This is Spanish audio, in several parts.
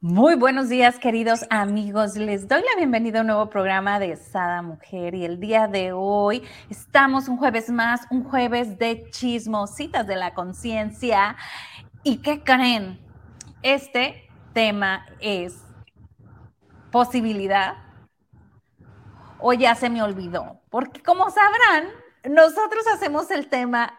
Muy buenos días, queridos amigos. Les doy la bienvenida a un nuevo programa de Sada Mujer y el día de hoy estamos un jueves más, un jueves de chismositas de la conciencia. ¿Y qué creen? Este tema es posibilidad o ya se me olvidó, porque como sabrán, nosotros hacemos el tema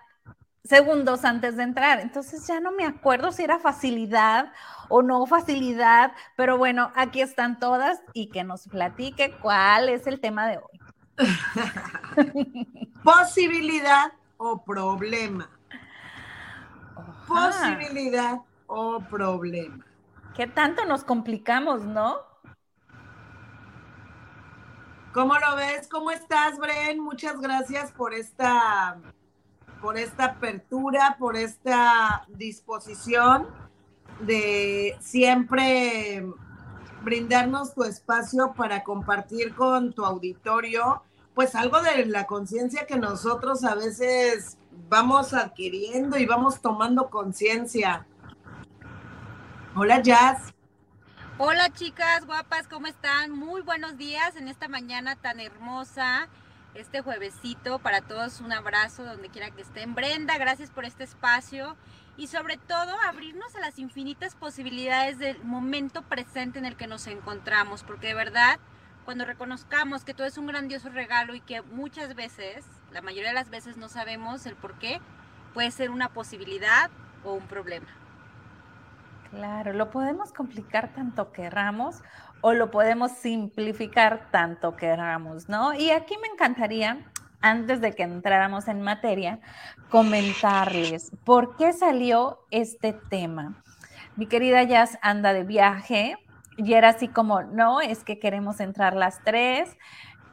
segundos antes de entrar. Entonces ya no me acuerdo si era facilidad o no facilidad, pero bueno, aquí están todas y que nos platique cuál es el tema de hoy. Posibilidad o problema. Posibilidad o problema. ¿Qué tanto nos complicamos, no? ¿Cómo lo ves? ¿Cómo estás, Bren? Muchas gracias por esta por esta apertura, por esta disposición de siempre brindarnos tu espacio para compartir con tu auditorio, pues algo de la conciencia que nosotros a veces vamos adquiriendo y vamos tomando conciencia. Hola, Jazz. Hola, chicas guapas, ¿cómo están? Muy buenos días en esta mañana tan hermosa este juevesito. Para todos un abrazo donde quiera que estén. Brenda, gracias por este espacio y sobre todo abrirnos a las infinitas posibilidades del momento presente en el que nos encontramos, porque de verdad, cuando reconozcamos que todo es un grandioso regalo y que muchas veces, la mayoría de las veces no sabemos el por qué, puede ser una posibilidad o un problema. Claro, lo podemos complicar tanto querramos o lo podemos simplificar tanto queramos, ¿no? Y aquí me encantaría, antes de que entráramos en materia, comentarles por qué salió este tema. Mi querida Jazz anda de viaje y era así como, no, es que queremos entrar las tres,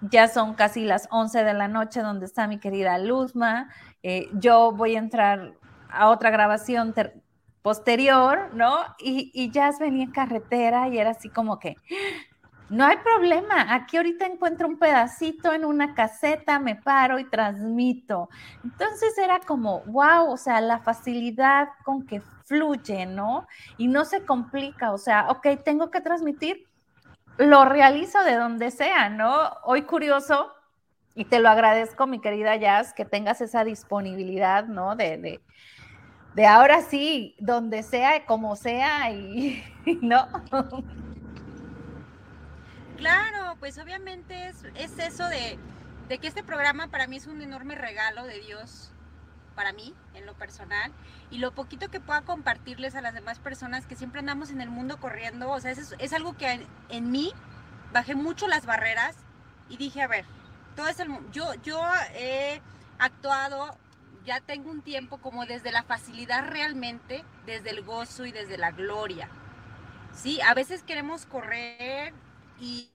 ya son casi las 11 de la noche donde está mi querida Luzma, eh, yo voy a entrar a otra grabación posterior, ¿no? Y, y Jazz venía en carretera y era así como que, no hay problema, aquí ahorita encuentro un pedacito en una caseta, me paro y transmito. Entonces era como, wow, o sea, la facilidad con que fluye, ¿no? Y no se complica, o sea, ok, tengo que transmitir, lo realizo de donde sea, ¿no? Hoy curioso, y te lo agradezco, mi querida Jazz, que tengas esa disponibilidad, ¿no? de, de ahora sí, donde sea, como sea, y, no. Claro, pues obviamente es, eso de, que este programa para mí es un enorme regalo de Dios, para mí, en lo personal, y lo poquito que pueda compartirles a las demás personas que siempre andamos en el mundo corriendo, o sea, es, es algo que en, en, mí bajé mucho las barreras y dije, a ver, todo es el, yo, yo he actuado ya tengo un tiempo como desde la facilidad realmente, desde el gozo y desde la gloria. Sí, a veces queremos correr y...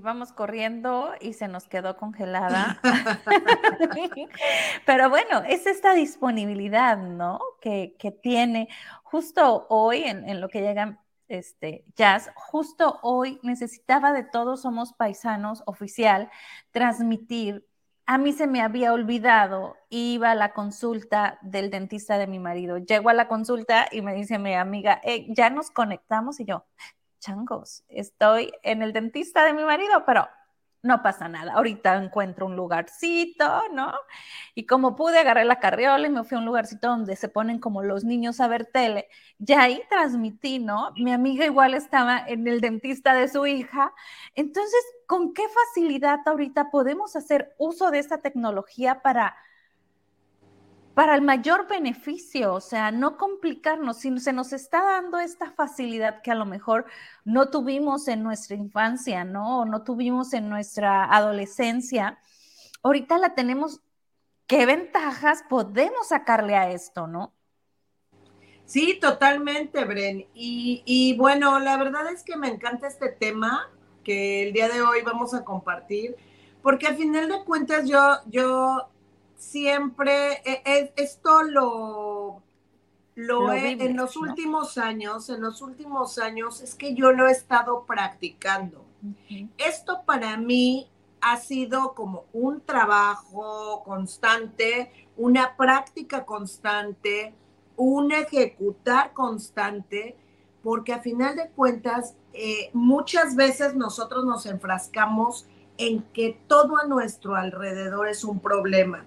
Vamos corriendo y se nos quedó congelada. Pero bueno, es esta disponibilidad, ¿no? Que, que tiene justo hoy en, en lo que llegan este, Jazz, justo hoy necesitaba de Todos Somos Paisanos oficial transmitir. A mí se me había olvidado, iba a la consulta del dentista de mi marido. Llego a la consulta y me dice mi amiga, ya nos conectamos y yo, changos, estoy en el dentista de mi marido, pero no pasa nada. Ahorita encuentro un lugarcito, ¿no? Y como pude, agarré la carriola y me fui a un lugarcito donde se ponen como los niños a ver tele. Y ahí transmití, ¿no? Mi amiga igual estaba en el dentista de su hija. Entonces, ¿con qué facilidad ahorita podemos hacer uso de esta tecnología para para el mayor beneficio, o sea, no complicarnos, si se nos está dando esta facilidad que a lo mejor no tuvimos en nuestra infancia, ¿no? O no tuvimos en nuestra adolescencia, ahorita la tenemos, ¿qué ventajas podemos sacarle a esto, no? Sí, totalmente, Bren. Y, bueno, la verdad es que me encanta este tema que el día de hoy vamos a compartir porque al final de cuentas yo, yo siempre, e, e, esto lo, lo, he, en los últimos años, en los últimos años, es que yo lo he estado practicando. Esto para mí ha sido como un trabajo constante, una práctica constante, un ejecutar constante, porque a final de cuentas, eh, muchas veces nosotros nos enfrascamos en que todo a nuestro alrededor es un problema.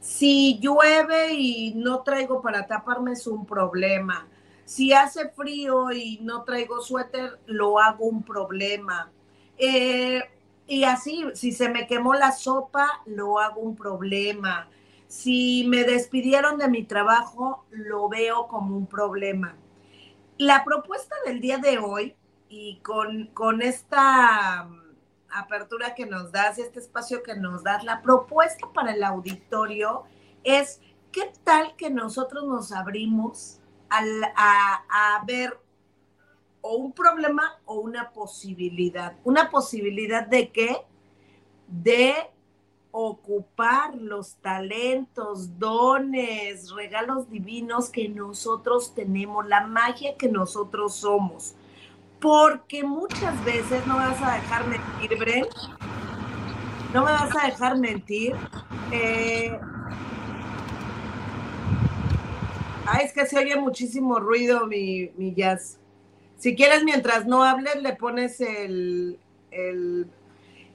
Si llueve y no traigo para taparme es un problema. Si hace frío y no traigo suéter, lo hago un problema. Eh, y así, si se me quemó la sopa, lo hago un problema. Si me despidieron de mi trabajo, lo veo como un problema. La propuesta del día de hoy, y con, con esta apertura que nos das, este espacio que nos das, la propuesta para el auditorio es, ¿qué tal que nosotros nos abrimos a, a ver o un problema o una posibilidad. Una posibilidad de qué? De ocupar los talentos, dones, regalos divinos que nosotros tenemos, la magia que nosotros somos. Porque muchas veces no me vas a dejar mentir, Bren. No me vas a dejar mentir. Eh, ay, es que se oye muchísimo ruido mi, mi jazz. Si quieres, mientras no hables, le pones el...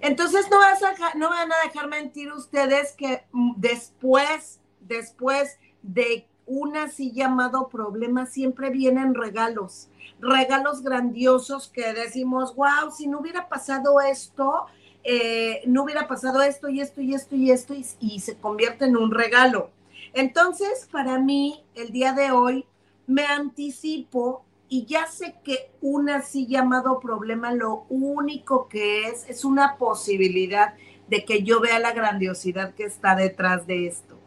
Entonces no, vas a, no van a dejar mentir ustedes que después, después de un así llamado problema, siempre vienen regalos, regalos grandiosos que decimos, wow, si no hubiera pasado esto, eh, no hubiera pasado esto y esto y esto y esto y, y se convierte en un regalo. Entonces, para mí, el día de hoy, me anticipo y ya sé que un así llamado problema lo único que es es una posibilidad de que yo vea la grandiosidad que está detrás de esto.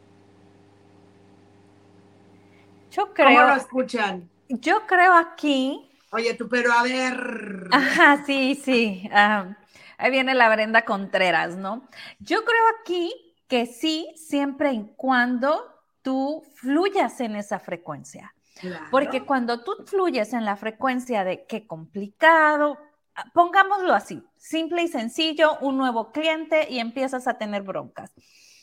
Yo creo. ¿Cómo lo escuchan? Yo creo aquí. Oye, tú, pero a ver. Ajá, sí, sí. Ah, ahí viene la Brenda Contreras, ¿no? Yo creo aquí que sí, siempre y cuando tú fluyas en esa frecuencia. Porque cuando tú fluyes en la frecuencia de qué complicado, ah, pongámoslo así, simple y sencillo, un nuevo cliente y empiezas a tener broncas.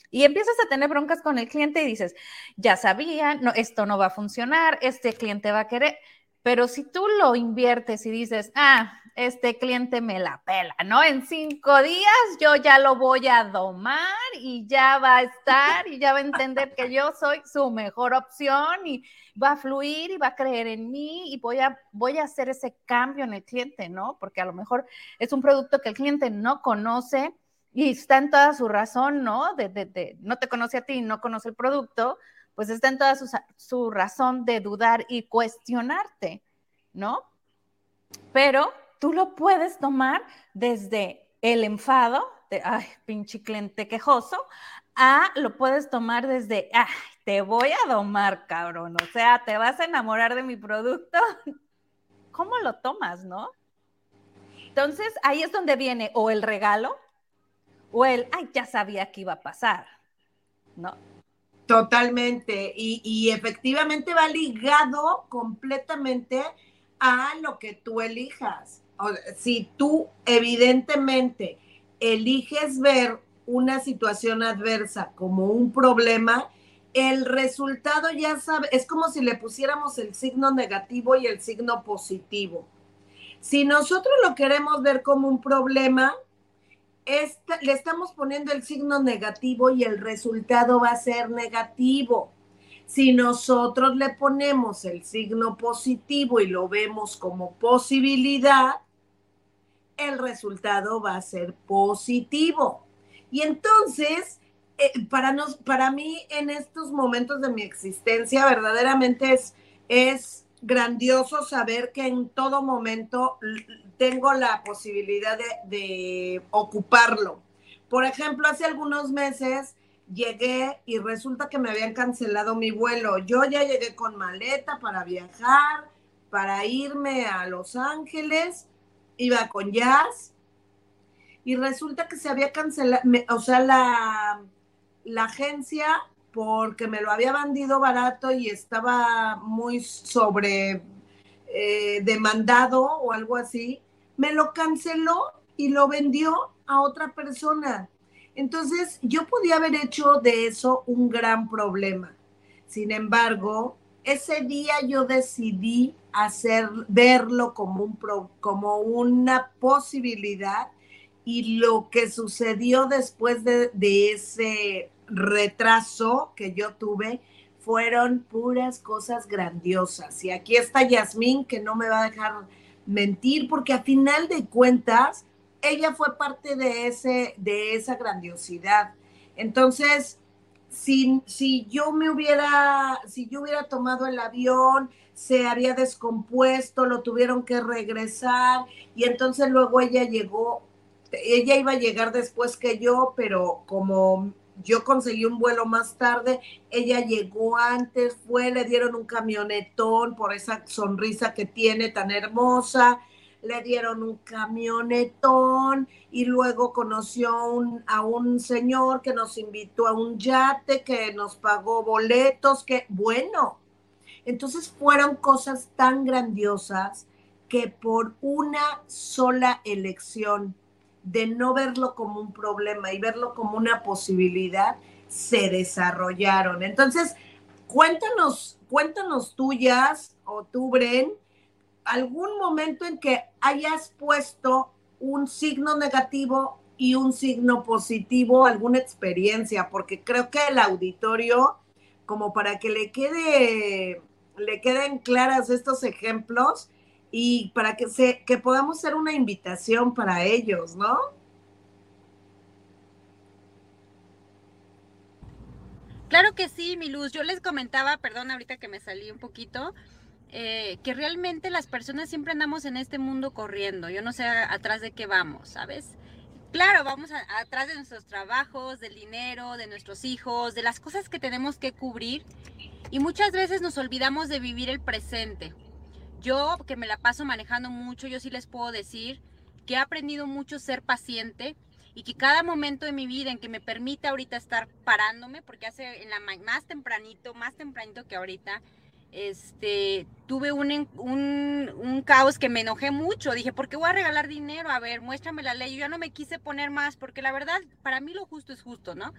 Y empiezas a tener broncas con el cliente y dices, ya sabía, no, esto no va a funcionar, este cliente va a querer, pero si tú lo inviertes y dices, ah, este cliente me la pela, ¿no? En cinco días yo ya lo voy a domar y ya va a estar y ya va a entender que yo soy su mejor opción y va a fluir y va a creer en mí y voy a, voy a hacer ese cambio en el cliente, ¿no? Porque a lo mejor es un producto que el cliente no conoce y está en toda su razón, ¿no? De, no te conoce a ti, no conoce el producto, pues está en toda su, razón de dudar y cuestionarte, ¿no? Pero tú lo puedes tomar desde el enfado, de, ay, pinche cliente quejoso, a lo puedes tomar desde, ay, te voy a domar, cabrón, o sea, te vas a enamorar de mi producto. ¿Cómo lo tomas, no? Entonces, ahí es donde viene o el regalo o el, ay, ya sabía que iba a pasar, ¿no? Totalmente, y, y efectivamente va ligado completamente a lo que tú elijas si tú evidentemente eliges ver una situación adversa como un problema, el resultado ya sabe, es como si le pusiéramos el signo negativo y el signo positivo. Si nosotros lo queremos ver como un problema, le estamos poniendo el signo negativo y el resultado va a ser negativo. Si nosotros le ponemos el signo positivo y lo vemos como posibilidad, el resultado va a ser positivo. Y entonces, eh, para, nos, para mí en estos momentos de mi existencia, verdaderamente es, es grandioso saber que en todo momento tengo la posibilidad de, ocuparlo. Por ejemplo, hace algunos meses llegué y resulta que me habían cancelado mi vuelo. Yo ya llegué con maleta para viajar, para irme a Los Ángeles iba con jazz y resulta que se había cancelado, o sea, la, la agencia, porque me lo había vendido barato y estaba muy sobre eh, demandado o algo así, me lo canceló y lo vendió a otra persona. Entonces, yo podía haber hecho de eso un gran problema. Sin embargo, ese día yo decidí hacer, verlo como, un como una posibilidad y lo que sucedió después de, de ese retraso que yo tuve fueron puras cosas grandiosas. Y aquí está Yasmín que no me va a dejar mentir porque a final de cuentas ella fue parte de, ese, de esa grandiosidad. Entonces, si, si yo me hubiera, si yo hubiera tomado el avión, se había descompuesto, lo tuvieron que regresar y entonces luego ella llegó, ella iba a llegar después que yo, pero como yo conseguí un vuelo más tarde, ella llegó antes, fue, le dieron un camionetón por esa sonrisa que tiene tan hermosa, le dieron un camionetón y luego conoció a un señor que nos invitó a un yate, que nos pagó boletos, que bueno. Entonces fueron cosas tan grandiosas que por una sola elección de no verlo como un problema y verlo como una posibilidad, se desarrollaron. Entonces, cuéntanos, cuéntanos tuyas o tú, Bren, algún momento en que hayas puesto un signo negativo y un signo positivo, alguna experiencia, porque creo que el auditorio, como para que le quede, le queden claras estos ejemplos y para que se, que podamos ser una invitación para ellos, ¿no? Claro que sí, mi luz. Yo les comentaba, perdón, ahorita que me salí un poquito, eh, que realmente las personas siempre andamos en este mundo corriendo. Yo no sé atrás de qué vamos, ¿sabes? Claro, vamos atrás de nuestros trabajos, del dinero, de nuestros hijos, de las cosas que tenemos que cubrir. Y muchas veces nos olvidamos de vivir el presente. Yo, que me la paso manejando mucho, yo sí les puedo decir que he aprendido mucho ser paciente y que cada momento de mi vida en que me permite ahorita estar parándome, porque hace más tempranito, más tempranito que ahorita, este, tuve un, caos que me enojé mucho. Dije, ¿por qué voy a regalar dinero? A ver, muéstrame la ley. Yo ya no me quise poner más, porque la verdad, para mí lo justo es justo, ¿no?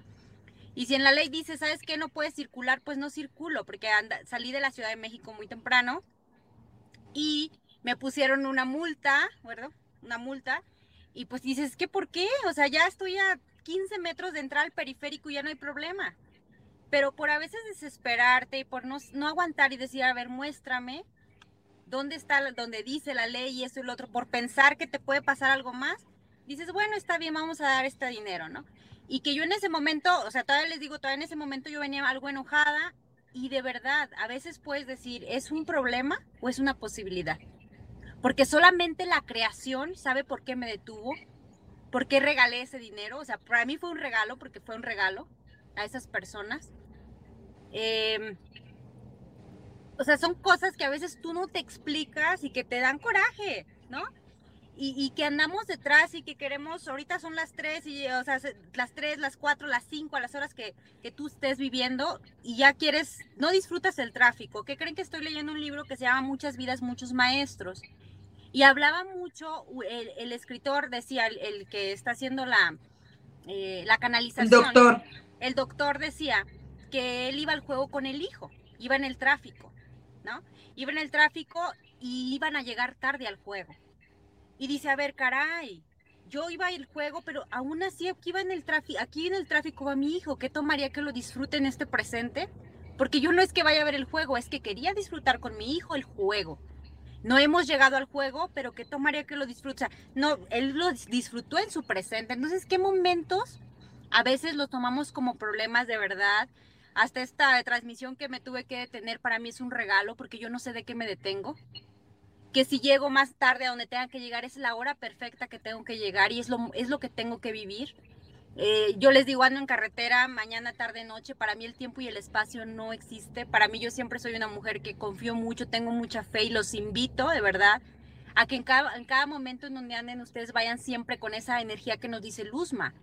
Y si en la ley dice, ¿sabes qué? No puedes circular, pues no circulo, porque salí de la Ciudad de México muy temprano y me pusieron una multa, ¿verdad? Una multa. Y pues dices, ¿qué por qué? O sea, ya estoy a 15 metros de entrar al periférico y ya no hay problema pero por a veces desesperarte y por no, no aguantar y decir, a ver, muéstrame dónde está, donde dice la ley y eso y lo otro, por pensar que te puede pasar algo más, dices, bueno, está bien, vamos a dar este dinero, ¿no? Y que yo en ese momento, o sea, todavía les digo, todavía en ese momento yo venía algo enojada y de verdad, a veces puedes decir, ¿es un problema o es una posibilidad? Porque solamente la creación sabe por qué me detuvo, por qué regalé ese dinero, o sea, para mí fue un regalo porque fue un regalo a esas personas Em, o sea, son cosas que a veces tú no te explicas y que te dan coraje, ¿no? Y, que andamos detrás y que queremos, ahorita son las 3, y, o sea, las 3, las 4, las 5, a las horas que, que, tú estés viviendo y ya quieres, no disfrutas el tráfico. ¿Qué creen que estoy leyendo un libro que se llama Muchas vidas, muchos maestros? Y hablaba mucho, el, escritor decía, el, que está haciendo la, eh, la canalización. El doctor. El doctor decía que él iba al juego con el hijo, iba en el tráfico, ¿no? Iba en el tráfico y iban a llegar tarde al juego. Y dice, a ver, caray, yo iba al juego, pero aún así aquí en el tráfico, aquí en el tráfico va mi hijo, ¿qué tomaría que lo disfrute en este presente? Porque yo no es que vaya a ver el juego, es que quería disfrutar con mi hijo el juego. No hemos llegado al juego, pero ¿qué tomaría que lo disfrute? no, él lo disfrutó en su presente. Entonces, ¿qué momentos a veces lo tomamos como problemas de verdad? hasta esta transmisión que me tuve que detener para mí es un regalo porque yo no sé de qué me detengo. Que si llego más tarde a donde tenga que llegar es la hora perfecta que tengo que llegar y es lo, es lo que tengo que vivir. Eh, yo les digo, ando en carretera mañana, tarde, noche. Para mí el tiempo y el espacio no existe. Para mí yo siempre soy una mujer que confío mucho, tengo mucha fe y los invito de verdad a que en cada, en cada momento en donde anden ustedes vayan siempre con esa energía que nos dice Luzma.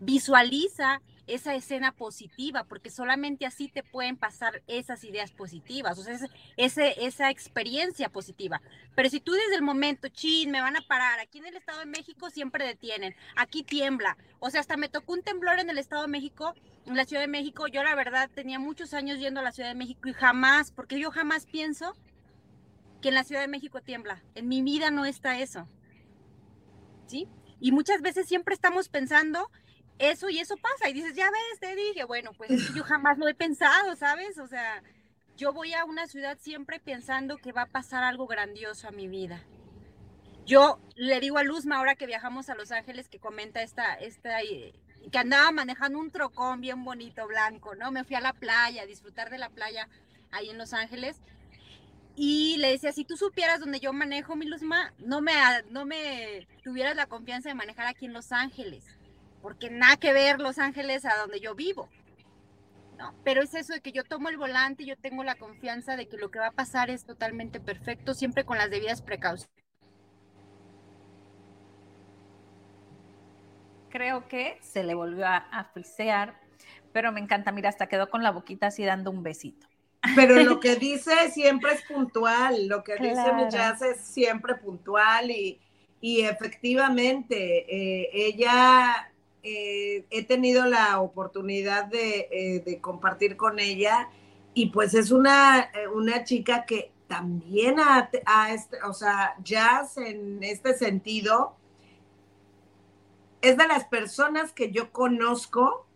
Visualiza esa escena positiva, porque solamente así te pueden pasar esas ideas positivas, o sea, ese, esa experiencia positiva. Pero si tú desde el momento, chin, me van a parar, aquí en el Estado de México siempre detienen, aquí tiembla, o sea, hasta me tocó un temblor en el Estado de México, en la Ciudad de México, yo la verdad tenía muchos años yendo a la Ciudad de México y jamás, porque yo jamás pienso que en la Ciudad de México tiembla, en mi vida no está eso, ¿sí? Y muchas veces siempre estamos pensando eso y eso pasa. Y dices, ya ves, te dije, bueno, pues yo jamás lo he pensado, ¿sabes? O sea, yo voy a una ciudad siempre pensando que va a pasar algo grandioso a mi vida. Yo le digo a Luzma ahora que viajamos a Los Ángeles que comenta esta, esta, eh, que andaba manejando un trocón bien bonito, blanco, ¿no? Me fui a la playa, a disfrutar de la playa ahí en Los Ángeles. Y le decía, si tú supieras donde yo manejo, mi Luzma, no me, no me tuvieras la confianza de manejar aquí en Los Ángeles porque nada que ver Los Ángeles a donde yo vivo. No, pero es eso de que yo tomo el volante y yo tengo la confianza de que lo que va a pasar es totalmente perfecto, siempre con las debidas precauciones. Creo que se le volvió a, a pero me encanta, mira, hasta quedó con la boquita así dando un besito. Pero lo que dice siempre es puntual, lo que dice Michas es siempre puntual y, y efectivamente eh, ella eh, he tenido la oportunidad eh, de, compartir con ella y pues es una, eh, una chica que también este, o sea, jazz en este sentido, es de las personas que yo conozco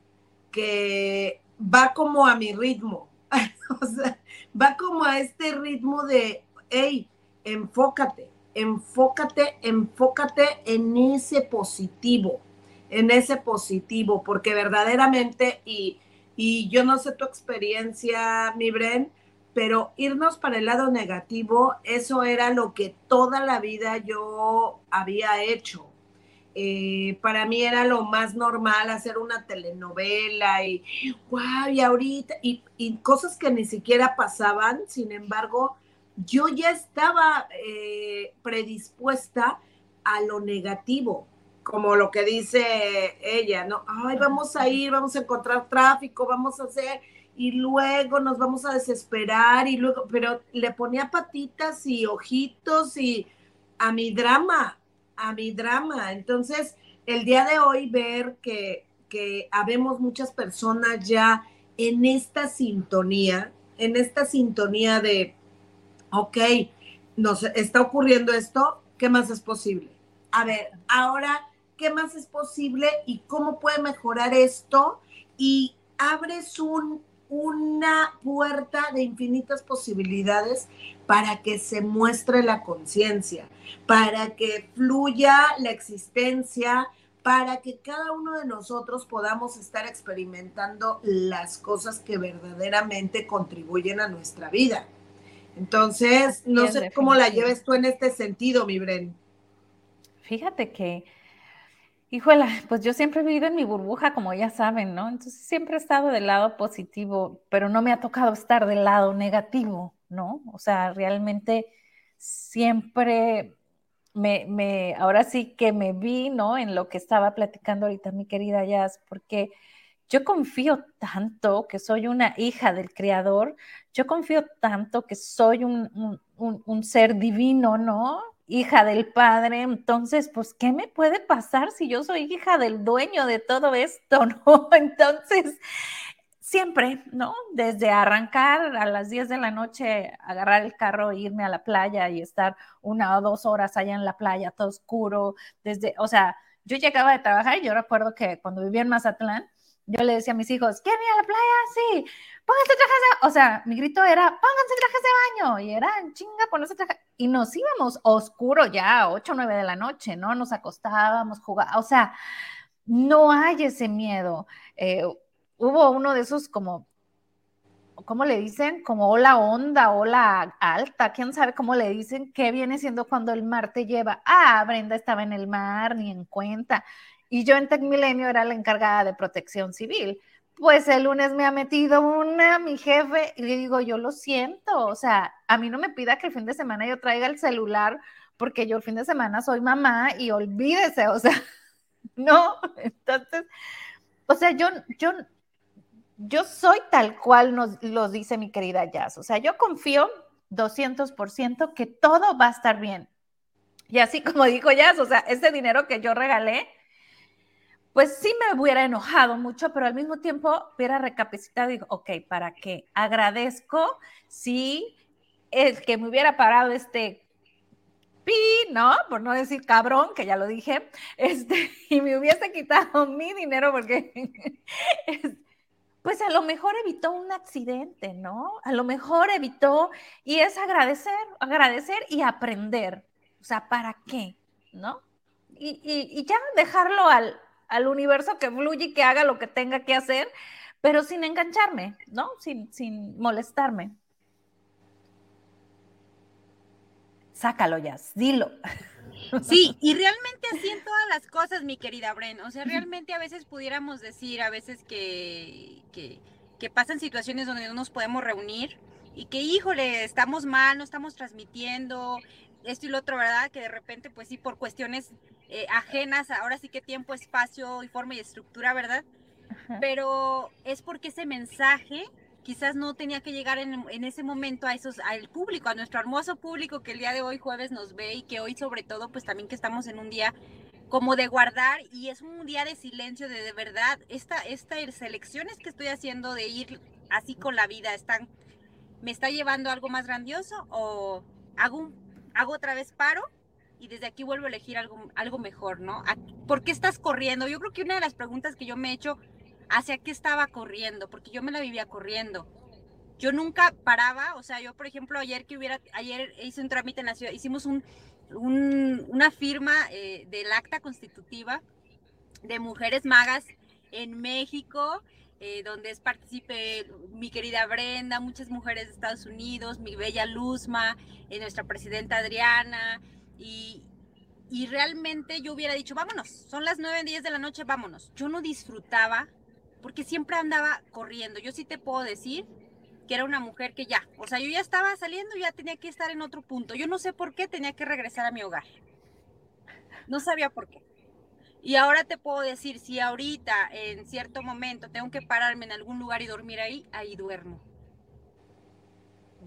que va como a mi ritmo, va como a este ritmo de, hey, enfócate, enfócate, enfócate en ese positivo en ese positivo, porque verdaderamente, y, y yo no sé tu experiencia, mi Bren, pero irnos para el lado negativo, eso era lo que toda la vida yo había hecho. Eh, para mí era lo más normal hacer una telenovela y wow, y ahorita, y, y cosas que ni siquiera pasaban, sin embargo, yo ya estaba eh, predispuesta a lo negativo como lo que dice ella, ¿no? Ay, vamos a ir, vamos a encontrar tráfico, vamos a hacer, y luego nos vamos a desesperar, y luego, pero le ponía patitas y ojitos y a mi drama, a mi drama. Entonces, el día de hoy ver que, que habemos muchas personas ya en esta sintonía, en esta sintonía de, ok, nos está ocurriendo esto, ¿qué más es posible? A ver, ahora qué más es posible y cómo puede mejorar esto y abres un, una puerta de infinitas posibilidades para que se muestre la conciencia, para que fluya la existencia, para que cada uno de nosotros podamos estar experimentando las cosas que verdaderamente contribuyen a nuestra vida. Entonces, no sé cómo la lleves tú en este sentido, mi Bren. Fíjate que Híjola, pues yo siempre he vivido en mi burbuja, como ya saben, ¿no? Entonces siempre he estado del lado positivo, pero no me ha tocado estar del lado negativo, ¿no? O sea, realmente siempre me, ahora sí que me vi, ¿no? En lo que estaba platicando ahorita mi querida Jazz, porque yo confío tanto que soy una hija del Creador, yo confío tanto que soy un ser divino, ¿no? Hija del padre, entonces, pues, ¿qué me puede pasar si yo soy hija del dueño de todo esto, no? Entonces, siempre, ¿no? Desde arrancar a las 10 de la noche, agarrar el carro, irme a la playa y estar una o dos horas allá en la playa, todo oscuro, desde, o sea, yo llegaba de trabajar y yo recuerdo que cuando vivía en Mazatlán, yo le decía a mis hijos, ¿quieren ir a la playa? Sí, pónganse trajes de O sea, mi grito era, pónganse trajes de baño. Y era, chinga, ponerse trajes. Y nos íbamos oscuro ya, 8 o 9 de la noche, ¿no? Nos acostábamos, jugábamos. O sea, no hay ese miedo. Eh, hubo uno de esos como, ¿cómo le dicen? Como ola onda, ola alta, quién sabe cómo le dicen, qué viene siendo cuando el mar te lleva. Ah, Brenda estaba en el mar, ni en cuenta. Y yo en Tecmilenio era la encargada de protección civil. Pues el lunes me ha metido una, mi jefe, y le digo, yo lo siento, o sea, a mí no me pida que el fin de semana yo traiga el celular porque yo el fin de semana soy mamá y olvídese, o sea, no, entonces, o sea, yo, yo, yo soy tal cual nos lo dice mi querida Jazz, o sea, yo confío 200% que todo va a estar bien. Y así como dijo Jazz, o sea, ese dinero que yo regalé, pues sí me hubiera enojado mucho, pero al mismo tiempo hubiera recapacitado y digo, ok, ¿para qué? Agradezco si el que me hubiera parado este pi, ¿no? Por no decir cabrón, que ya lo dije, este, y me hubiese quitado mi dinero porque, pues a lo mejor evitó un accidente, ¿no? A lo mejor evitó, y es agradecer, agradecer y aprender. O sea, ¿para qué? ¿No? Y, y ya dejarlo al, al universo que fluye y que haga lo que tenga que hacer, pero sin engancharme, ¿no? Sin, sin molestarme. Sácalo ya, dilo. Sí, y realmente así en todas las cosas, mi querida Bren. O sea, realmente a veces pudiéramos decir, a veces que, que, que pasan situaciones donde no nos podemos reunir y que, híjole, estamos mal, no estamos transmitiendo, esto y lo otro, ¿verdad? Que de repente, pues sí, por cuestiones eh, ajenas, ahora sí que tiempo, espacio y forma y estructura, ¿verdad? Pero es porque ese mensaje quizás no tenía que llegar en, en, ese momento a esos, al público, a nuestro hermoso público que el día de hoy jueves nos ve y que hoy sobre todo, pues también que estamos en un día como de guardar y es un día de silencio, de de verdad, esta, estas selecciones que estoy haciendo de ir así con la vida, están, ¿me está llevando algo más grandioso o hago hago otra vez paro y desde aquí vuelvo a elegir algo, algo mejor, ¿no? ¿Por qué estás corriendo? Yo creo que una de las preguntas que yo me he hecho, ¿hacia qué estaba corriendo? Porque yo me la vivía corriendo. Yo nunca paraba, o sea, yo por ejemplo ayer que hubiera, ayer hice un trámite en la ciudad, hicimos un, una firma eh, del acta constitutiva de mujeres magas en México eh, donde es participe mi querida Brenda, muchas mujeres de Estados Unidos, mi bella Luzma, eh, nuestra presidenta Adriana, y, y realmente yo hubiera dicho, vámonos, son las 9, 10 de la noche, vámonos. Yo no disfrutaba porque siempre andaba corriendo. Yo sí te puedo decir que era una mujer que ya, o sea, yo ya estaba saliendo, ya tenía que estar en otro punto. Yo no sé por qué tenía que regresar a mi hogar. No sabía por qué. Y ahora te puedo decir, si ahorita en cierto momento tengo que pararme en algún lugar y dormir ahí, ahí duermo.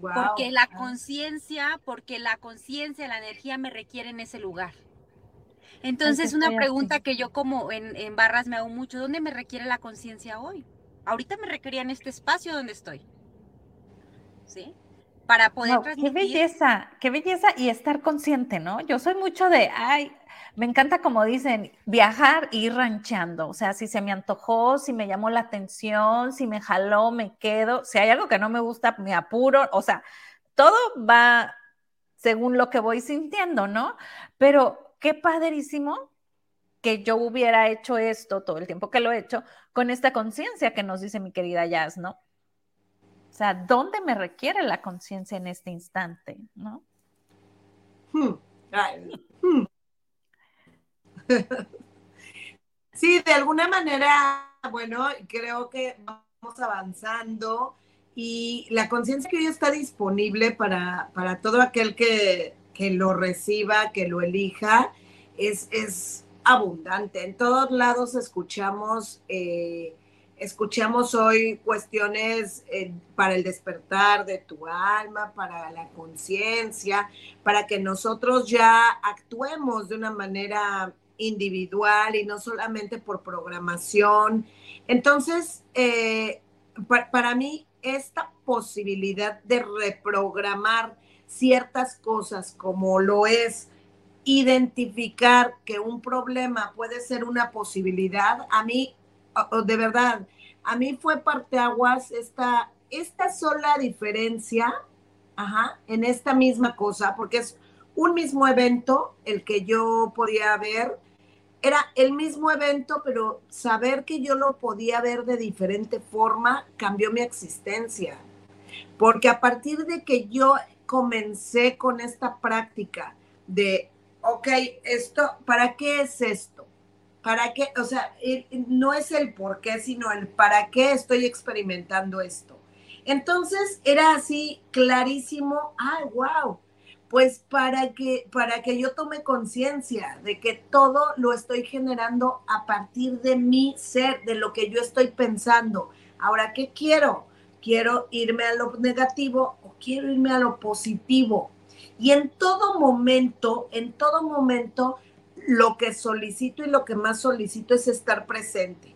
Porque la conciencia, porque la conciencia, la energía me requiere en ese lugar. Entonces, una pregunta que yo como en, en, barras me hago mucho, ¿dónde me requiere la conciencia hoy? Ahorita me requería en este espacio donde estoy. ¿Sí? Para poder Qué belleza, qué belleza y estar consciente, ¿no? Yo soy mucho de, ay, me encanta como dicen, viajar y ir ranchando. O sea, si se me antojó, si me llamó la atención, si me jaló, me quedo. Si hay algo que no me gusta, me apuro. O sea, todo va según lo que voy sintiendo, ¿no? Pero qué padrísimo que yo hubiera hecho esto todo el tiempo que lo he hecho con esta conciencia que nos dice mi querida Jazz, ¿no? O sea, ¿dónde me requiere la conciencia en este instante, ¿no? Hmm. Hmm. Sí, de alguna manera, bueno, creo que vamos avanzando y la conciencia que hoy está disponible para, para todo aquel que, que, lo reciba, que lo elija, es, es abundante. En todos lados escuchamos, eh, escuchamos hoy cuestiones eh, para el despertar de tu alma, para la conciencia, para que nosotros ya actuemos de una manera individual y no solamente por programación. Entonces, eh, para mí, esta posibilidad de reprogramar ciertas cosas como lo es identificar que un problema puede ser una posibilidad, a mí, de verdad, a mí fue parteaguas esta, esta sola diferencia ajá, en esta misma cosa, porque es un mismo evento el que yo podía ver era el mismo evento, pero saber que yo lo podía ver de diferente forma cambió mi existencia. Porque a partir de que yo comencé con esta práctica de, ok, esto, ¿para qué es esto? ¿Para qué? O sea, no es el por qué, sino el para qué estoy experimentando esto. Entonces era así clarísimo, ay, wow, Pues para que, para que yo tome conciencia de que todo lo estoy generando a partir de mi ser, de lo que yo estoy pensando. Ahora, ¿qué quiero? ¿Quiero irme a lo negativo o quiero irme a lo positivo? Y en todo momento, en todo momento, lo que solicito y lo que más solicito es estar presente.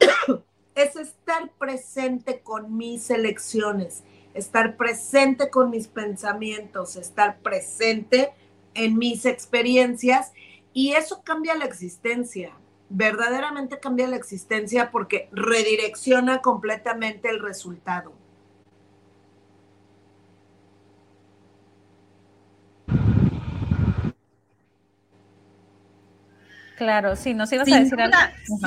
es estar presente con mis elecciones, estar presente con mis pensamientos, estar presente en mis experiencias y eso cambia la existencia, verdaderamente cambia la existencia porque redirecciona completamente el resultado. Claro, sí, nos ibas a decir algo.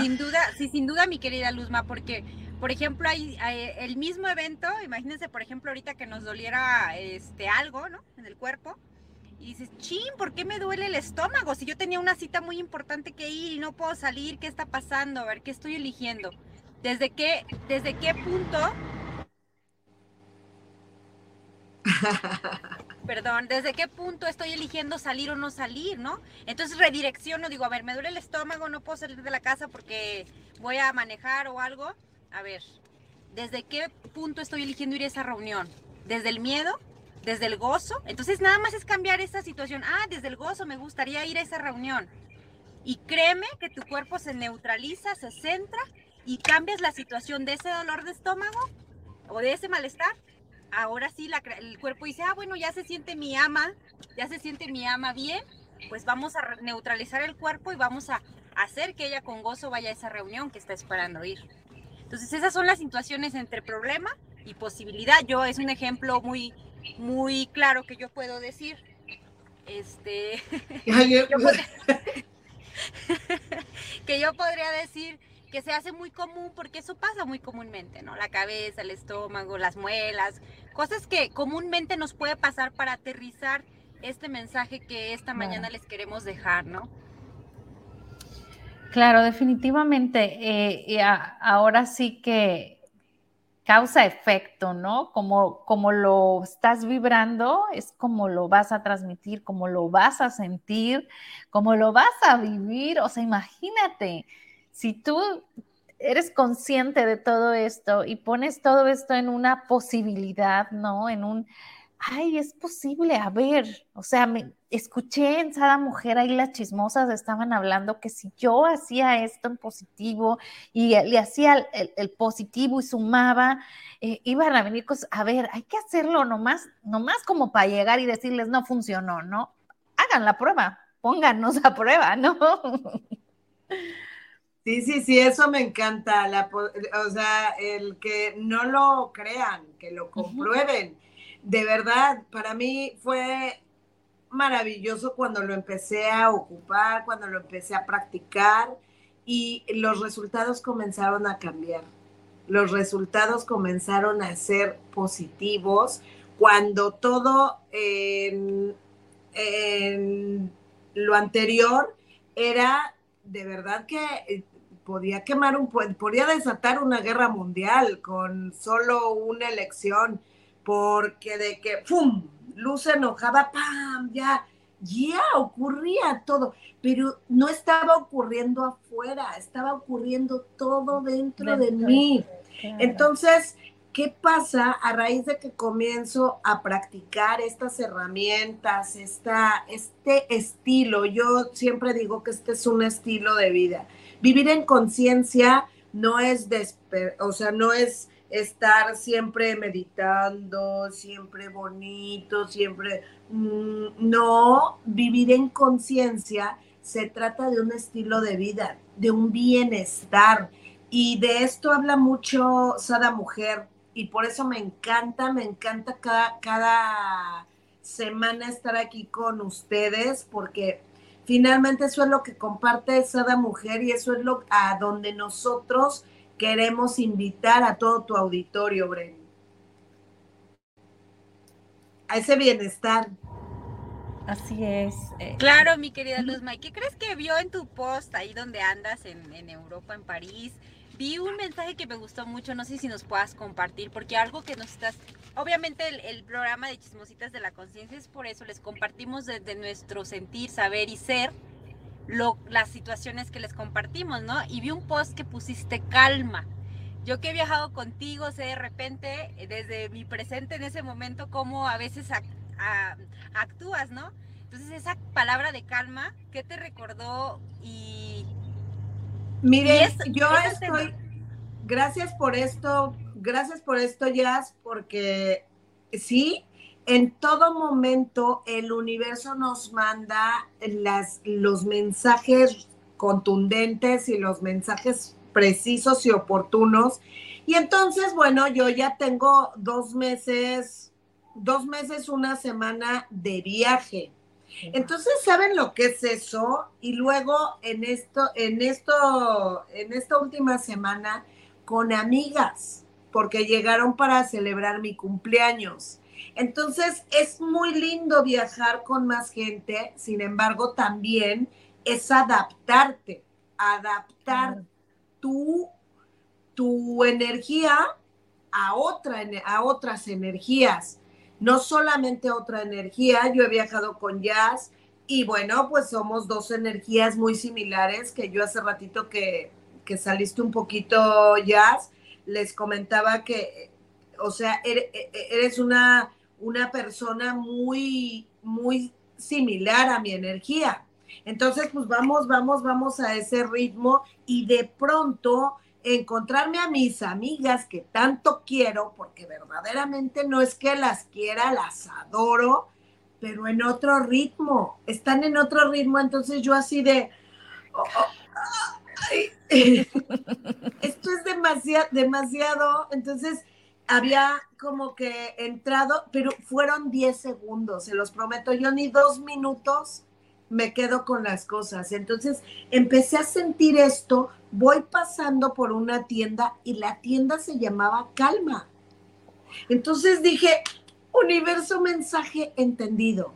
Sin duda, sí, sin duda, mi querida Luzma, porque, por ejemplo, hay, el mismo evento, imagínense, por ejemplo, ahorita que nos doliera este algo, ¿no? En el cuerpo, y dices, chin, ¿por qué me duele el estómago? Si yo tenía una cita muy importante que ir y no puedo salir, ¿qué está pasando? A ver, ¿qué estoy eligiendo? ¿Desde qué, desde qué punto perdón, desde qué punto estoy eligiendo salir o no salir, ¿no? Entonces redirecciono, digo, a ver, me duele el estómago, no puedo salir de la casa porque voy a manejar o algo. A ver, ¿desde qué punto estoy eligiendo ir a esa reunión? ¿Desde el miedo? ¿Desde el gozo? Entonces nada más es cambiar esa situación. Ah, desde el gozo me gustaría ir a esa reunión. Y créeme que tu cuerpo se neutraliza, se centra y cambias la situación de ese dolor de estómago o de ese malestar ahora sí el cuerpo dice, ah, bueno, ya se siente mi ama, ya se siente mi ama bien, pues vamos a neutralizar el cuerpo y vamos a hacer que ella con gozo vaya a esa reunión que está esperando ir. Entonces esas son las situaciones entre problema y posibilidad. Yo es un ejemplo muy, muy claro que yo puedo decir. Este, que yo podría decir, que se hace muy común porque eso pasa muy comúnmente, ¿no? La cabeza, el estómago, las muelas, cosas que comúnmente nos puede pasar para aterrizar este mensaje que esta mañana les queremos dejar, ¿no? Claro, definitivamente. Eh, ahora sí que causa efecto, ¿no? Como, como lo estás vibrando, es como lo vas a transmitir, como lo vas a sentir, como lo vas a vivir. O sea, imagínate, si tú eres consciente de todo esto y pones todo esto en una posibilidad, ¿no? En un, ay, es posible, a ver, o sea, me, escuché en Sada Mujer, ahí las chismosas estaban hablando que si yo hacía esto en positivo y le hacía el, positivo y sumaba, eh, iban a venir cosas, a ver, hay que hacerlo nomás, nomás como para llegar y decirles no funcionó, ¿no? Hagan la prueba, pónganos a prueba, ¿no? Sí, sí, sí, eso me encanta. La, o sea, el que no lo crean, que lo comprueben. De verdad, para mí fue maravilloso cuando lo empecé a ocupar, cuando lo empecé a practicar y los resultados comenzaron a cambiar. Los resultados comenzaron a ser positivos cuando todo en lo anterior era de verdad que eh, podía quemar un podía desatar una guerra mundial con solo una elección, porque de que ¡pum! luz enojada, ¡pam! ya, ya ocurría todo, pero no estaba ocurriendo afuera, estaba ocurriendo todo dentro, de mí. Entonces, ¿qué pasa a raíz de que comienzo a practicar estas herramientas, esta, este estilo? Yo siempre digo que este es un estilo de vida vivir en conciencia no es, o sea, no es estar siempre meditando, siempre bonito, siempre... Mm, no, vivir en conciencia se trata de un estilo de vida, de un bienestar. Y de esto habla mucho Sada Mujer. Y por eso me encanta, me encanta cada, cada semana estar aquí con ustedes, porque Finalmente eso es lo que comparte Sada Mujer y eso es lo a donde nosotros queremos invitar a todo tu auditorio, Bren. A ese bienestar. Así es. Eh, claro, mi querida Luzma. ¿Y qué crees que vio en tu post ahí donde andas en, en Europa, en París? vi un mensaje que me gustó mucho, no sé si nos puedas compartir, porque algo que nos estás, obviamente el, programa de Chismositas de la Conciencia es por eso, les compartimos desde nuestro sentir, saber y ser lo, las situaciones que les compartimos, ¿no? Y vi un post que pusiste calma. Yo que he viajado contigo, sé de repente, desde mi presente en ese momento, cómo a veces actúas, ¿no? Entonces esa palabra de calma, ¿qué te recordó? Y... Mire, yo estoy... Gracias por esto, gracias por esto, Jazz, porque sí, en todo momento el universo nos manda las, los mensajes contundentes y los mensajes precisos y oportunos. Y entonces, bueno, yo ya tengo dos meses, dos meses, una semana de viaje. Entonces, ¿saben lo que es eso? Y luego en esto, en esto, en esta última semana, con amigas, porque llegaron para celebrar mi cumpleaños. Entonces, es muy lindo viajar con más gente, sin embargo, también es adaptarte, adaptar tu, tu energía a, otra, a otras energías no solamente otra energía, yo he viajado con jazz y bueno, pues somos dos energías muy similares que yo hace ratito que, que saliste un poquito jazz, les comentaba que, o sea, e, e, eres una, una persona muy, muy similar a mi energía. Entonces, pues vamos, vamos, vamos a ese ritmo y de pronto encontrarme a mis amigas que tanto quiero, porque verdaderamente no es que las quiera, las adoro, pero en otro ritmo, están en otro ritmo, entonces yo así de... Oh, oh, esto es demasiado, demasiado, entonces había como que entrado, pero fueron 10 segundos, se los prometo, yo ni dos minutos me quedo con las cosas. Entonces empecé a sentir esto, voy pasando por una tienda y la tienda se llamaba Calma. Entonces dije, universo mensaje entendido,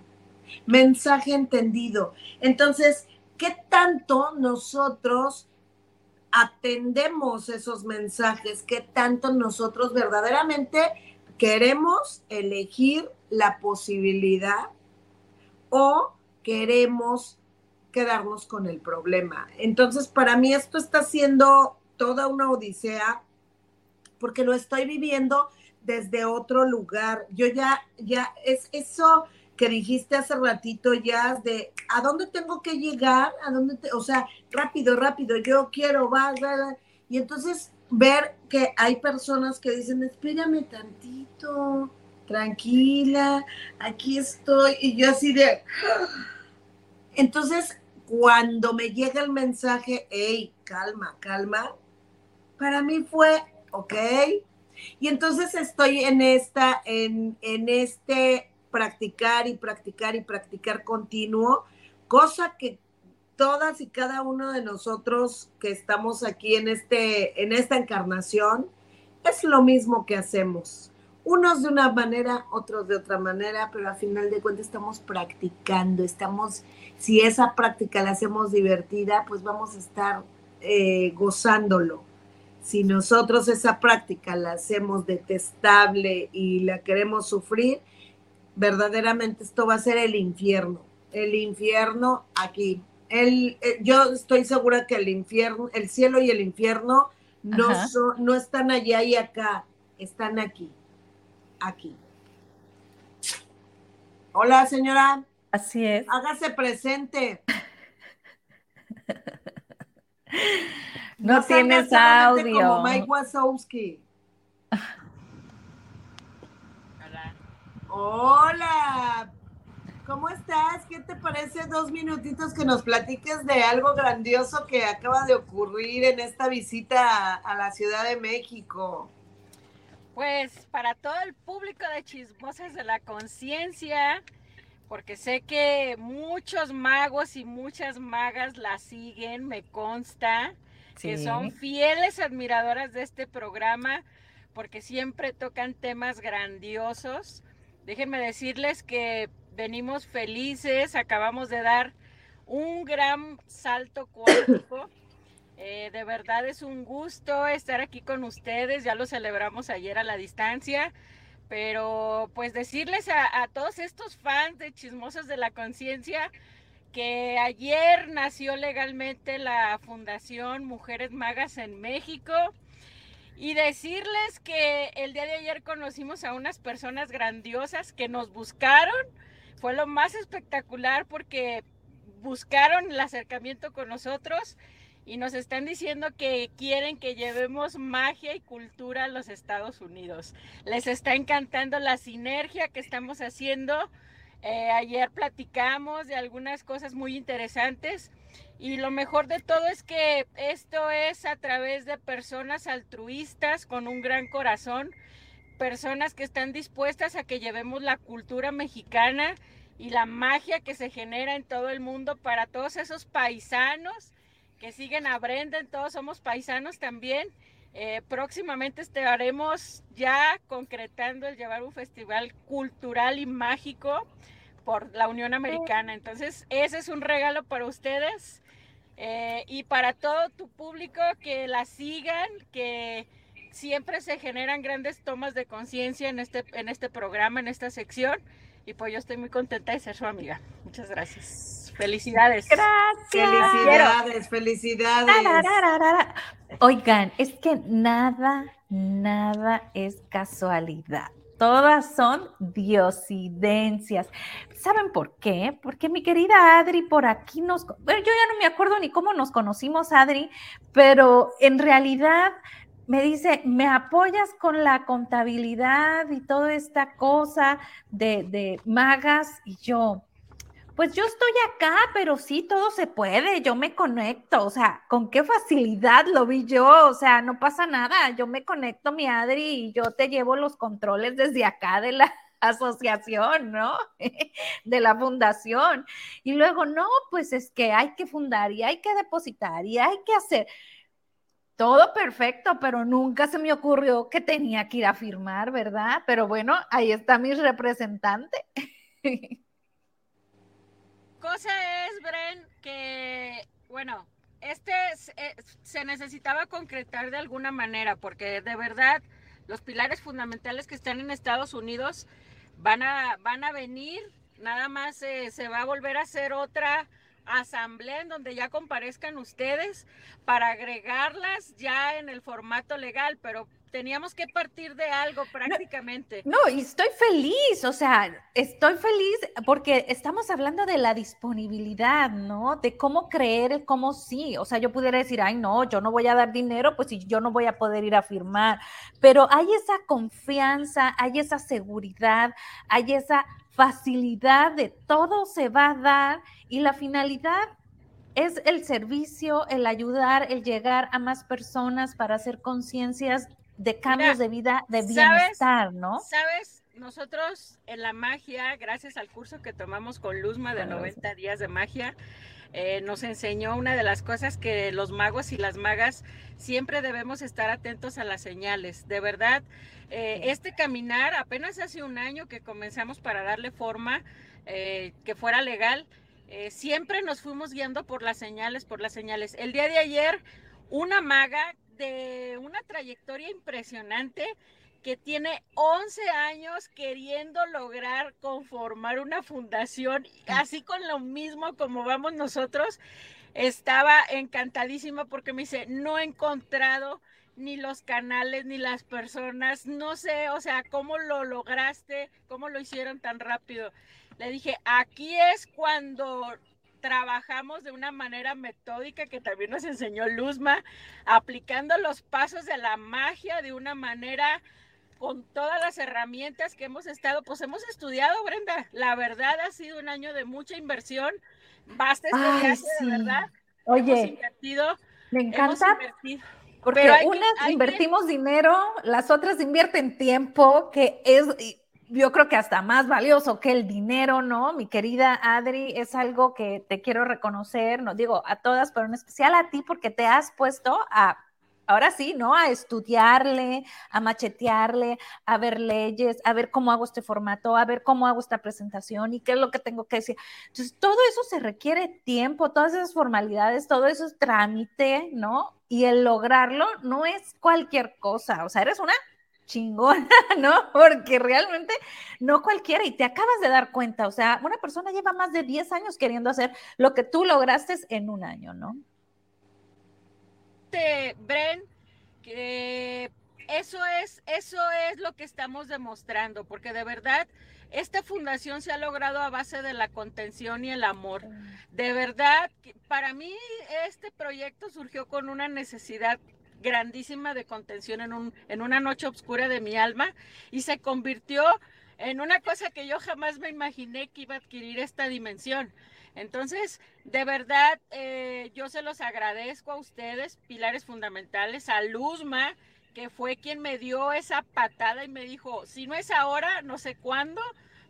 mensaje entendido. Entonces, ¿qué tanto nosotros atendemos esos mensajes? ¿Qué tanto nosotros verdaderamente queremos elegir la posibilidad o queremos quedarnos con el problema. Entonces, para mí esto está siendo toda una odisea porque lo estoy viviendo desde otro lugar. Yo ya, ya, es eso que dijiste hace ratito ya de a dónde tengo que llegar, a dónde, o sea, rápido, rápido, yo quiero, va, y entonces ver que hay personas que dicen, espérame tantito, tranquila, aquí estoy, y yo así de, entonces, cuando me llega el mensaje, hey, calma, calma, para mí fue, ok. Y entonces estoy en esta, en, en este practicar y practicar y practicar continuo, cosa que todas y cada uno de nosotros que estamos aquí en, este, en esta encarnación, es lo mismo que hacemos unos de una manera, otros de otra manera, pero al final de cuentas estamos practicando, estamos, si esa práctica la hacemos divertida, pues vamos a estar eh, gozándolo. Si nosotros esa práctica la hacemos detestable y la queremos sufrir, verdaderamente esto va a ser el infierno. El infierno aquí. El, eh, yo estoy segura que el infierno, el cielo y el infierno no, no están allá y acá, están aquí aquí. Hola, señora. Así es. Hágase presente. no, tienes audio. Como Mike Wazowski. Hola. ¿Cómo estás? ¿Qué te parece dos minutitos que nos platiques de algo grandioso que acaba de ocurrir en esta visita a la Ciudad de México? Pues para todo el público de Chismosas de la Conciencia, porque sé que muchos magos y muchas magas la siguen, me consta, que son fieles admiradoras de este programa, porque siempre tocan temas grandiosos. Déjenme decirles que venimos felices, acabamos de dar un gran salto cuántico. Eh, de verdad es un gusto estar aquí con ustedes, ya lo celebramos ayer a la distancia, Pero pues decirles a, a todos estos fans de Chismosos de la Conciencia que ayer nació legalmente la Fundación Mujeres Magas en México y decirles que el día de ayer conocimos a unas personas grandiosas que nos buscaron. Fue lo más espectacular porque buscaron el acercamiento con nosotros y nos están diciendo que quieren que llevemos magia y cultura a los Estados Unidos. Les está encantando la sinergia que estamos haciendo. Eh, ayer platicamos de algunas cosas muy interesantes y lo mejor de todo es que esto es a través de personas altruistas con un gran corazón, personas que están dispuestas a que llevemos la cultura mexicana y la magia que se genera en todo el mundo para todos esos paisanos que siguen a Brenda, todos somos paisanos también. Eh, próximamente estaremos ya concretando el llevar un festival cultural y mágico por la Unión Americana. Entonces, ese es un regalo para ustedes eh, y para todo tu público que la sigan, que siempre se generan grandes tomas de conciencia en este, en este programa, en esta sección. Y pues yo estoy muy contenta de ser su amiga. Muchas gracias. Felicidades. Gracias. Felicidades, felicidades. Oigan, es que nada, nada es casualidad. Todas son diosidencias. ¿Saben por qué? Porque mi querida Adri por aquí nos... Bueno, yo ya no me acuerdo ni cómo nos conocimos, Adri, pero en realidad me dice, ¿me apoyas con la contabilidad y toda esta cosa de, de magas? Y yo, pues yo estoy acá, pero sí, todo se puede, yo me conecto, o sea, con qué facilidad lo vi yo, o sea, no pasa nada, yo me conecto, mi Adri, y yo te llevo los controles desde acá de la asociación, ¿no? de la fundación. Y luego, no, pues es que hay que fundar y hay que depositar y hay que hacer. Todo perfecto, pero nunca se me ocurrió que tenía que ir a firmar, ¿verdad? Pero bueno, ahí está mi representante. cosa es, Bren, que, bueno, este eh, se necesitaba concretar de alguna manera, porque de verdad los pilares fundamentales que están en Estados Unidos van a, van a venir, nada más eh, se va a volver a hacer otra asamblea en donde ya comparezcan ustedes para agregarlas ya en el formato legal, pero teníamos que partir de algo prácticamente. No, y estoy feliz, o sea, estoy feliz porque estamos hablando de la disponibilidad, ¿no? De cómo creer, cómo sí. O sea, yo pudiera decir, ay, no, yo no voy a dar dinero, pues si yo no voy a poder ir a firmar. Pero hay esa confianza, hay esa seguridad, hay esa facilidad de todo se va a dar y la finalidad es el servicio, el ayudar, el llegar a más personas para hacer conciencias de cambios de vida, de bienestar, ¿no? Sabes, nosotros en la magia, gracias al curso que tomamos con Luzma de 90 días de magia, eh, nos enseñó una de las cosas que los magos y las magas siempre debemos estar atentos a las señales. De verdad, eh, este caminar apenas hace un año que comenzamos para darle forma eh, que fuera legal. siempre nos fuimos guiando por las señales, por las señales. El día de ayer, una maga de una trayectoria impresionante que tiene 11 años queriendo lograr conformar una fundación, así con lo mismo como vamos nosotros, estaba encantadísima porque me dice, no he encontrado ni los canales, ni las personas, no sé, o sea, cómo lo lograste, cómo lo hicieron tan rápido. Le dije, aquí es cuando trabajamos de una manera metódica que también nos enseñó Luzma, aplicando los pasos de la magia de una manera con todas las herramientas que hemos estado, pues hemos estudiado, Brenda. La verdad ha sido un año de mucha inversión. Basta estudiarse, de verdad. Oye, me encanta. Porque unas invertimos dinero, las otras invierten tiempo, que es yo creo que hasta más valioso que el dinero, ¿no? Mi querida Adri, es algo que te quiero reconocer, no digo a todas, pero en especial a ti porque te has puesto a, ahora sí, ¿no? A estudiarle, a machetearle, a ver leyes, a ver cómo hago este formato, a ver cómo hago esta presentación y qué es lo que tengo que decir. Entonces, todo eso se requiere tiempo, todas esas formalidades, todo eso es trámite, ¿no? Y el lograrlo no es cualquier cosa, o sea, eres una chingona, ¿no? Porque realmente no cualquiera, y te acabas de dar cuenta, o sea, una persona lleva más de 10 años queriendo hacer lo que tú lograste en un año, ¿no? Bren, que eso es, eso es lo que estamos demostrando, porque de verdad esta fundación se ha logrado a base de la contención y el amor. De verdad, para mí este proyecto surgió con una necesidad grandísima de contención en, un, en una noche oscura de mi alma y se convirtió en una cosa que yo jamás me imaginé que iba a adquirir esta dimensión. Entonces, de verdad, eh, yo se los agradezco a ustedes, pilares fundamentales, a Luzma, que fue quien me dio esa patada y me dijo, si no es ahora, no sé cuándo,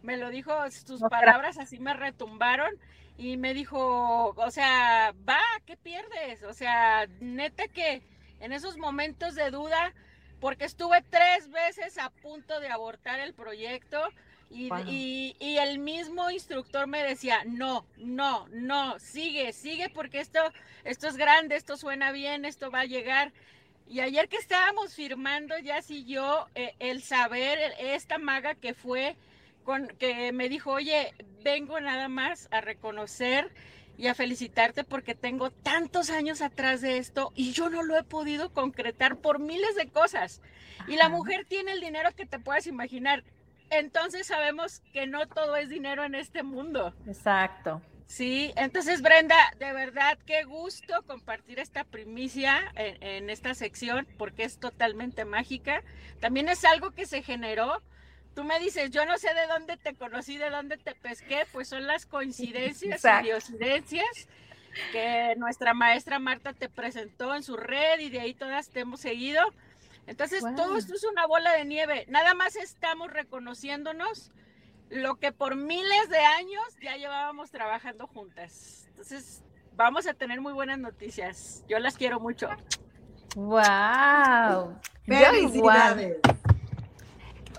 me lo dijo, sus palabras así me retumbaron y me dijo, o sea, va, ¿qué pierdes? O sea, neta que en esos momentos de duda, porque estuve tres veces a punto de abortar el proyecto y, y, el mismo instructor me decía, no, no, no, sigue, sigue porque esto, esto es grande, esto suena bien, esto va a llegar. Y ayer que estábamos firmando, ya siguió eh, el saber, esta maga que fue, con, que me dijo, oye, vengo nada más a reconocer y a felicitarte porque tengo tantos años atrás de esto y yo no lo he podido concretar por miles de cosas. Y la mujer tiene el dinero que te puedas imaginar. Entonces sabemos que no todo es dinero en este mundo. Exacto. Sí, entonces Brenda, de verdad qué gusto compartir esta primicia en, en esta sección porque es totalmente mágica. También es algo que se generó tú me dices, yo no sé de dónde te conocí, de dónde te pesqué, pues son las coincidencias y diosidencias que nuestra maestra Marta te presentó en su red y de ahí todas te hemos seguido. Entonces, todo esto es una bola de nieve. Nada más estamos reconociéndonos lo que por miles de años ya llevábamos trabajando juntas. Entonces, vamos a tener muy buenas noticias. Yo las quiero mucho. ¡Wow! Felicidades.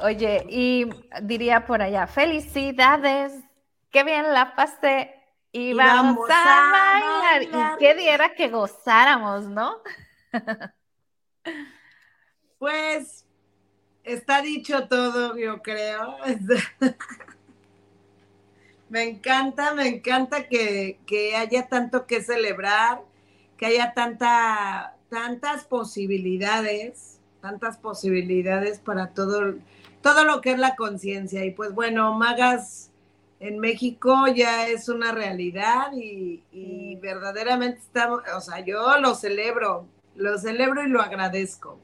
Oye, y diría por allá, felicidades, qué bien la pasé y, vamos, a, bailar. Y qué diera que gozáramos, ¿no? Pues está dicho todo, yo creo. me encanta, me encanta que, que, haya tanto que celebrar, que haya tanta, tantas posibilidades, tantas posibilidades para todo todo lo que es la conciencia. Y pues bueno, Magas en México ya es una realidad y, verdaderamente estamos, o sea, yo lo celebro, lo celebro y lo agradezco.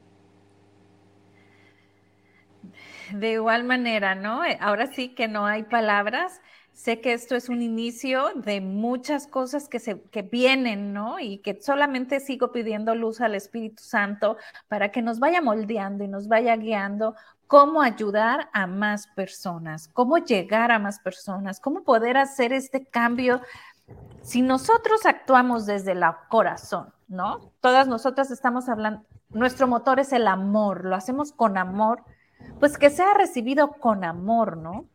De igual manera, ¿no? Ahora sí que no hay palabras. Sé que esto es un inicio de muchas cosas que, se, que vienen, ¿no? Y que solamente sigo pidiendo luz al Espíritu Santo para que nos vaya moldeando y nos vaya guiando cómo ayudar a más personas, cómo llegar a más personas, cómo poder hacer este cambio si nosotros actuamos desde el corazón, ¿no? Todas nosotras estamos hablando, nuestro motor es el amor, lo hacemos con amor, pues que sea recibido con amor, ¿no?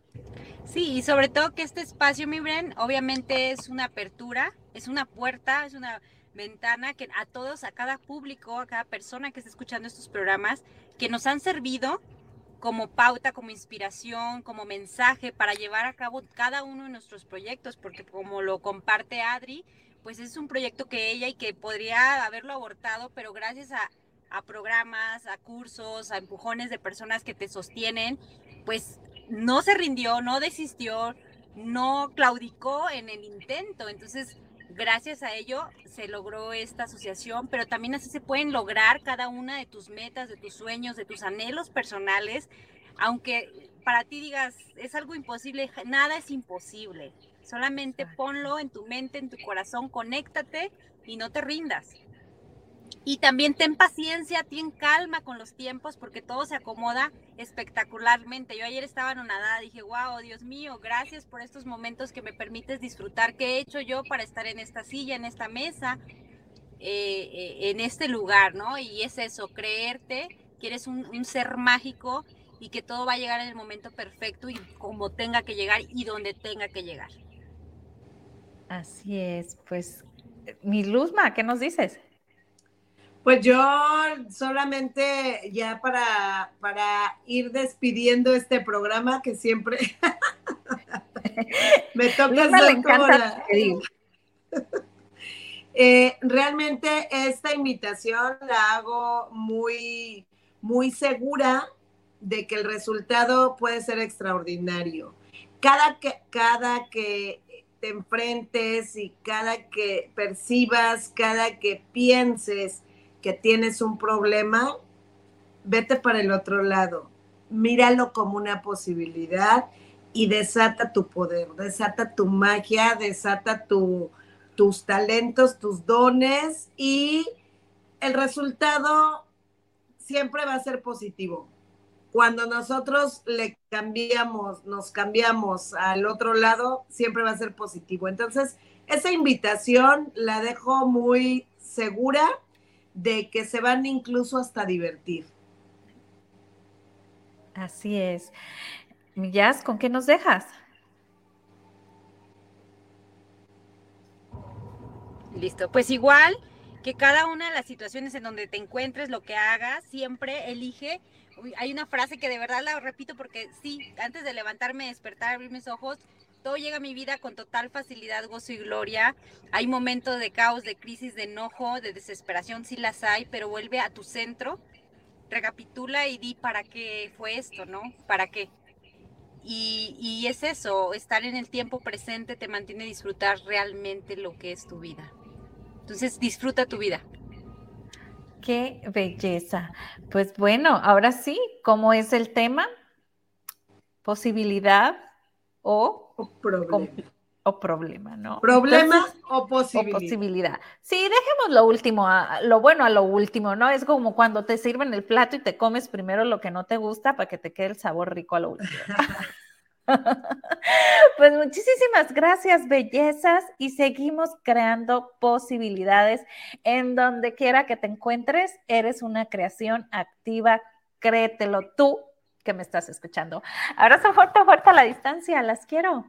Sí, y sobre todo que este espacio, mi Bren, obviamente es una apertura, es una puerta, es una ventana que a todos, a cada público, a cada persona que está escuchando estos programas, que nos han servido como pauta, como inspiración, como mensaje para llevar a cabo cada uno de nuestros proyectos, porque como lo comparte Adri, pues es un proyecto que ella y que podría haberlo abortado, pero gracias a, a programas, a cursos, a empujones de personas que te sostienen, pues no se rindió, no desistió, no claudicó en el intento. Entonces, gracias a ello se logró esta asociación, pero también así se pueden lograr cada una de tus metas, de tus sueños, de tus anhelos personales, aunque para ti digas es algo imposible, nada es imposible. Solamente ponlo en tu mente, en tu corazón, conéctate y no te rindas. Y también ten paciencia, ten calma con los tiempos porque todo se acomoda espectacularmente. Yo ayer estaba en nada, dije, wow, Dios mío, gracias por estos momentos que me permites disfrutar. ¿Qué he hecho yo para estar en esta silla, en esta mesa, eh, eh, en este lugar, ¿no? Y es eso, creerte que eres un, un ser mágico y que todo va a llegar en el momento perfecto y como tenga que llegar y donde tenga que llegar. Así es, pues, mi Luzma, ¿qué nos dices? Pues yo solamente ya para, para ir despidiendo este programa que siempre me toca ser como la... Eh, realmente esta invitación la hago muy, muy segura de que el resultado puede ser extraordinario. Cada que, cada que te enfrentes y cada que percibas, cada que pienses que tienes un problema, vete para el otro lado. Míralo como una posibilidad y desata tu poder, desata tu magia, desata tu, tus talentos, tus dones y el resultado siempre va a ser positivo. Cuando nosotros le cambiamos, nos cambiamos al otro lado, siempre va a ser positivo. Entonces, esa invitación la dejo muy segura de que se van incluso hasta divertir. Así es. Jazz, ¿con qué nos dejas? Listo, pues igual que cada una de las situaciones en donde te encuentres, lo que hagas, siempre elige. hay una frase que de verdad la repito porque sí, antes de levantarme, despertar, abrir mis ojos, llega mi vida con total facilidad, gozo y gloria. Hay momentos de caos, de crisis, de enojo, de desesperación, sí las hay, pero vuelve a tu centro, recapitula y di para qué fue esto, ¿no? ¿Para qué? Y, y es eso, estar en el tiempo presente te mantiene disfrutar realmente lo que es tu vida. Entonces, disfruta tu vida. Qué belleza. Pues bueno, ahora sí, ¿cómo es el tema? Posibilidad o, problema. O problema, ¿no? Problema o posibilidad. O posibilidad. Sí, dejemos lo último, lo bueno a lo último, ¿no? Es como cuando te sirven el plato y te comes primero lo que no te gusta para que te quede el sabor rico a lo último. Pues muchísimas gracias, bellezas, y seguimos creando posibilidades en donde quiera que te encuentres. Eres una creación activa, créetelo tú que me estás escuchando. Abrazo fuerte, fuerte a la distancia, las quiero.